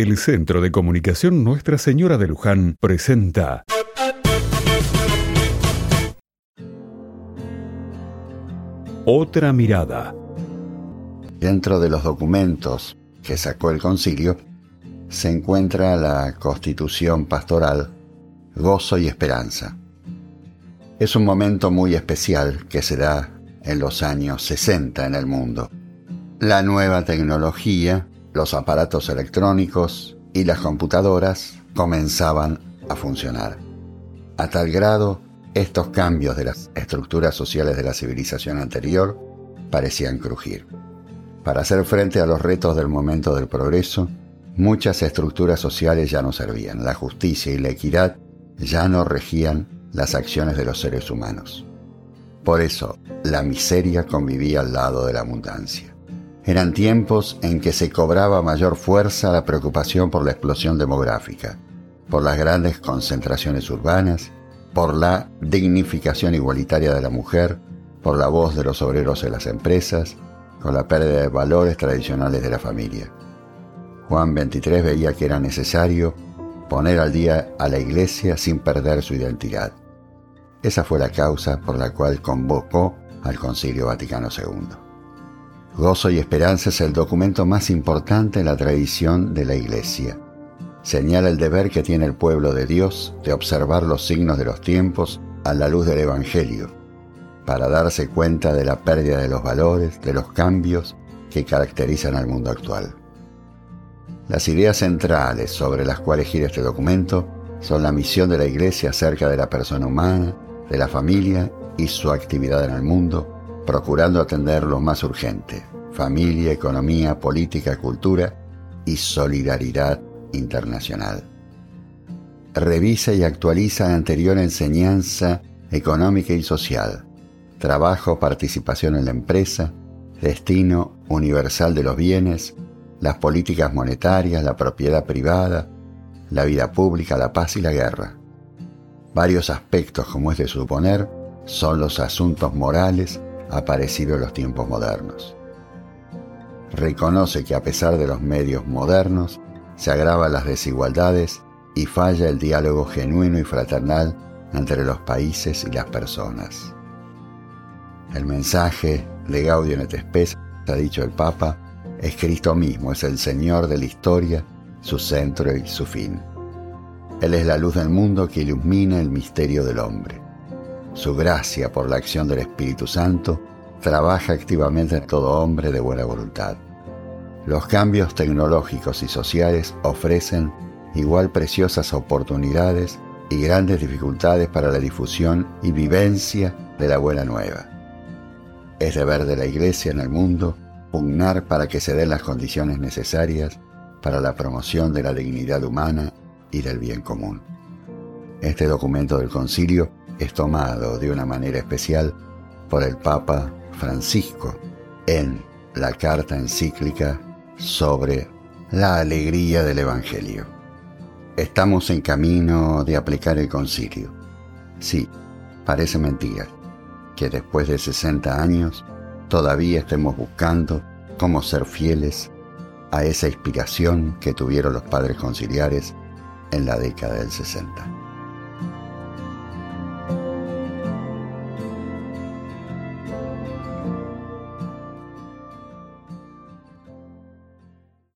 El Centro de Comunicación Nuestra Señora de Luján presenta Otra mirada. Dentro de los documentos que sacó el concilio se encuentra la constitución pastoral Gozo y Esperanza. Es un momento muy especial que se da en los años 60 en el mundo. La nueva tecnología, los aparatos electrónicos y las computadoras comenzaban a funcionar. A tal grado, estos cambios de las estructuras sociales de la civilización anterior parecían crujir. Para hacer frente a los retos del momento del progreso, muchas estructuras sociales ya no servían. La justicia y la equidad ya no regían las acciones de los seres humanos. Por eso, la miseria convivía al lado de la abundancia. Eran tiempos en que se cobraba mayor fuerza la preocupación por la explosión demográfica, por las grandes concentraciones urbanas, por la dignificación igualitaria de la mujer, por la voz de los obreros en las empresas, con la pérdida de valores tradicionales de la familia. Juan 23 veía que era necesario poner al día a la iglesia sin perder su identidad. Esa fue la causa por la cual convocó al Concilio Vaticano II. Gozo y Esperanza es el documento más importante en la tradición de la Iglesia. Señala el deber que tiene el pueblo de Dios de observar los signos de los tiempos a la luz del Evangelio, para darse cuenta de la pérdida de los valores, de los cambios que caracterizan al mundo actual. Las ideas centrales sobre las cuales gira este documento son la misión de la Iglesia acerca de la persona humana, de la familia y su actividad en el mundo, procurando atender lo más urgente, familia, economía, política, cultura y solidaridad internacional. Revisa y actualiza la anterior enseñanza económica y social, trabajo, participación en la empresa, destino universal de los bienes, las políticas monetarias, la propiedad privada, la vida pública, la paz y la guerra. Varios aspectos, como es de suponer, son los asuntos morales aparecidos en los tiempos modernos. Reconoce que a pesar de los medios modernos, se agravan las desigualdades y falla el diálogo genuino y fraternal entre los países y las personas. El mensaje de Gaudium et Spes, ha dicho el Papa, es Cristo mismo, es el Señor de la historia, su centro y su fin. Él es la luz del mundo que ilumina el misterio del hombre. Su gracia por la acción del Espíritu Santo trabaja activamente en todo hombre de buena voluntad. Los cambios tecnológicos y sociales ofrecen igual preciosas oportunidades y grandes dificultades para la difusión y vivencia de la buena nueva. Es deber de la Iglesia en el mundo pugnar para que se den las condiciones necesarias para la promoción de la dignidad humana y del bien común. Este documento del concilio es tomado de una manera especial por el Papa Francisco en la carta encíclica sobre la alegría del Evangelio. Estamos en camino de aplicar el concilio. Sí, parece mentira que después de 60 años todavía estemos buscando cómo ser fieles a esa inspiración que tuvieron los padres conciliares en la década del 60.